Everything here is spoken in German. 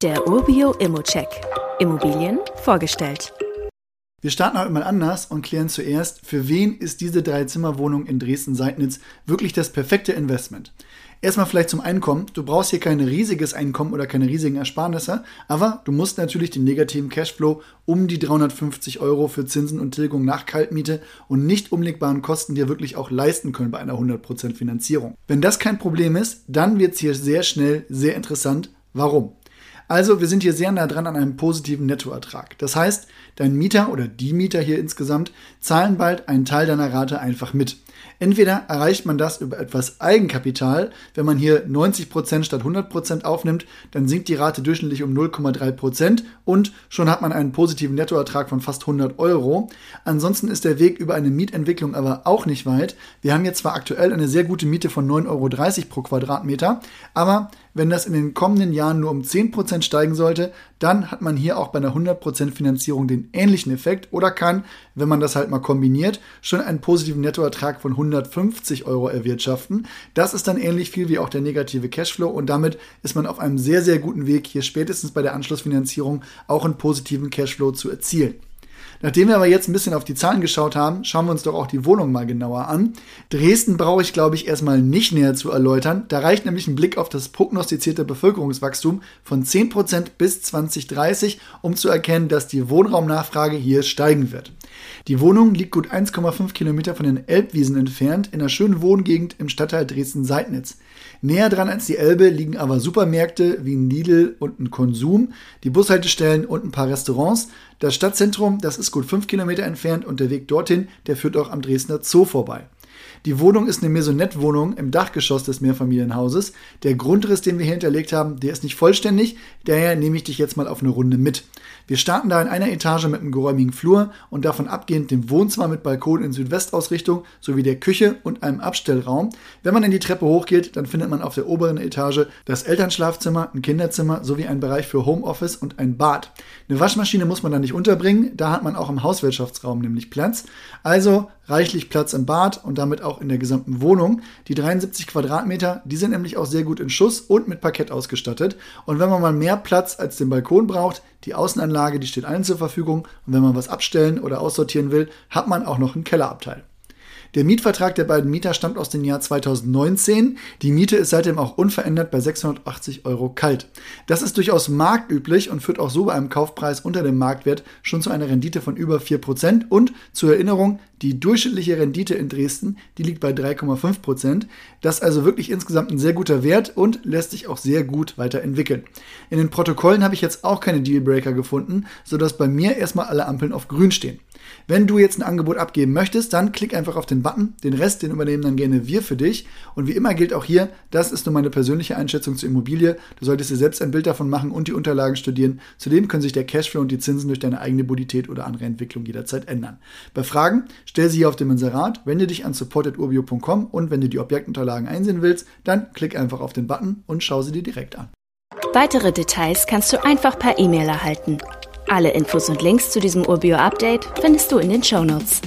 Der Urbio Immocheck. Immobilien vorgestellt. Wir starten heute mal anders und klären zuerst, für wen ist diese Drei-Zimmer-Wohnung in Dresden-Seidnitz wirklich das perfekte Investment? Erstmal vielleicht zum Einkommen. Du brauchst hier kein riesiges Einkommen oder keine riesigen Ersparnisse, aber du musst natürlich den negativen Cashflow um die 350 Euro für Zinsen und Tilgung nach Kaltmiete und nicht umlegbaren Kosten dir wirklich auch leisten können bei einer 100% Finanzierung. Wenn das kein Problem ist, dann wird es hier sehr schnell sehr interessant. Warum? Also, wir sind hier sehr nah dran an einem positiven Nettoertrag. Das heißt, dein Mieter oder die Mieter hier insgesamt zahlen bald einen Teil deiner Rate einfach mit. Entweder erreicht man das über etwas Eigenkapital, wenn man hier 90% statt 100% aufnimmt, dann sinkt die Rate durchschnittlich um 0,3% und schon hat man einen positiven Nettoertrag von fast 100 Euro. Ansonsten ist der Weg über eine Mietentwicklung aber auch nicht weit. Wir haben jetzt zwar aktuell eine sehr gute Miete von 9,30 Euro pro Quadratmeter, aber wenn das in den kommenden Jahren nur um 10% steigen sollte, dann hat man hier auch bei einer 100% Finanzierung den ähnlichen Effekt oder kann, wenn man das halt mal kombiniert, schon einen positiven Nettoertrag von 150 Euro erwirtschaften. Das ist dann ähnlich viel wie auch der negative Cashflow und damit ist man auf einem sehr, sehr guten Weg, hier spätestens bei der Anschlussfinanzierung auch einen positiven Cashflow zu erzielen. Nachdem wir aber jetzt ein bisschen auf die Zahlen geschaut haben, schauen wir uns doch auch die Wohnung mal genauer an. Dresden brauche ich, glaube ich, erstmal nicht näher zu erläutern. Da reicht nämlich ein Blick auf das prognostizierte Bevölkerungswachstum von 10% bis 2030, um zu erkennen, dass die Wohnraumnachfrage hier steigen wird. Die Wohnung liegt gut 1,5 Kilometer von den Elbwiesen entfernt, in einer schönen Wohngegend im Stadtteil Dresden-Seidnitz. Näher dran als die Elbe liegen aber Supermärkte wie ein Lidl und ein Konsum, die Bushaltestellen und ein paar Restaurants. Das Stadtzentrum, das ist gut 5 Kilometer entfernt und der Weg dorthin, der führt auch am Dresdner Zoo vorbei. Die Wohnung ist eine Maisonette-Wohnung im Dachgeschoss des Mehrfamilienhauses. Der Grundriss, den wir hier hinterlegt haben, der ist nicht vollständig, daher nehme ich dich jetzt mal auf eine Runde mit. Wir starten da in einer Etage mit einem geräumigen Flur und davon abgehend dem Wohnzimmer mit Balkon in Südwestausrichtung sowie der Küche und einem Abstellraum. Wenn man in die Treppe hochgeht, dann findet man auf der oberen Etage das Elternschlafzimmer, ein Kinderzimmer sowie einen Bereich für Homeoffice und ein Bad. Eine Waschmaschine muss man da nicht unterbringen, da hat man auch im Hauswirtschaftsraum nämlich Platz. Also reichlich Platz im Bad und damit auch in der gesamten Wohnung. Die 73 Quadratmeter, die sind nämlich auch sehr gut in Schuss und mit Parkett ausgestattet. Und wenn man mal mehr Platz als den Balkon braucht, die Außenanlage, die steht allen zur Verfügung. Und wenn man was abstellen oder aussortieren will, hat man auch noch einen Kellerabteil. Der Mietvertrag der beiden Mieter stammt aus dem Jahr 2019. Die Miete ist seitdem auch unverändert bei 680 Euro kalt. Das ist durchaus marktüblich und führt auch so bei einem Kaufpreis unter dem Marktwert schon zu einer Rendite von über 4%. Und zur Erinnerung, die durchschnittliche Rendite in Dresden, die liegt bei 3,5%. Das ist also wirklich insgesamt ein sehr guter Wert und lässt sich auch sehr gut weiterentwickeln. In den Protokollen habe ich jetzt auch keine Dealbreaker gefunden, sodass bei mir erstmal alle Ampeln auf grün stehen. Wenn du jetzt ein Angebot abgeben möchtest, dann klick einfach auf den Button. Den Rest, den übernehmen dann gerne wir für dich. Und wie immer gilt auch hier, das ist nur meine persönliche Einschätzung zur Immobilie. Du solltest dir selbst ein Bild davon machen und die Unterlagen studieren. Zudem können sich der Cashflow und die Zinsen durch deine eigene Bonität oder andere Entwicklung jederzeit ändern. Bei Fragen stell sie hier auf dem Inserat, wende dich an support.urbio.com und wenn du die Objektunterlagen einsehen willst, dann klick einfach auf den Button und schau sie dir direkt an. Weitere Details kannst du einfach per E-Mail erhalten. Alle Infos und Links zu diesem Urbio-Update findest du in den Show Notes.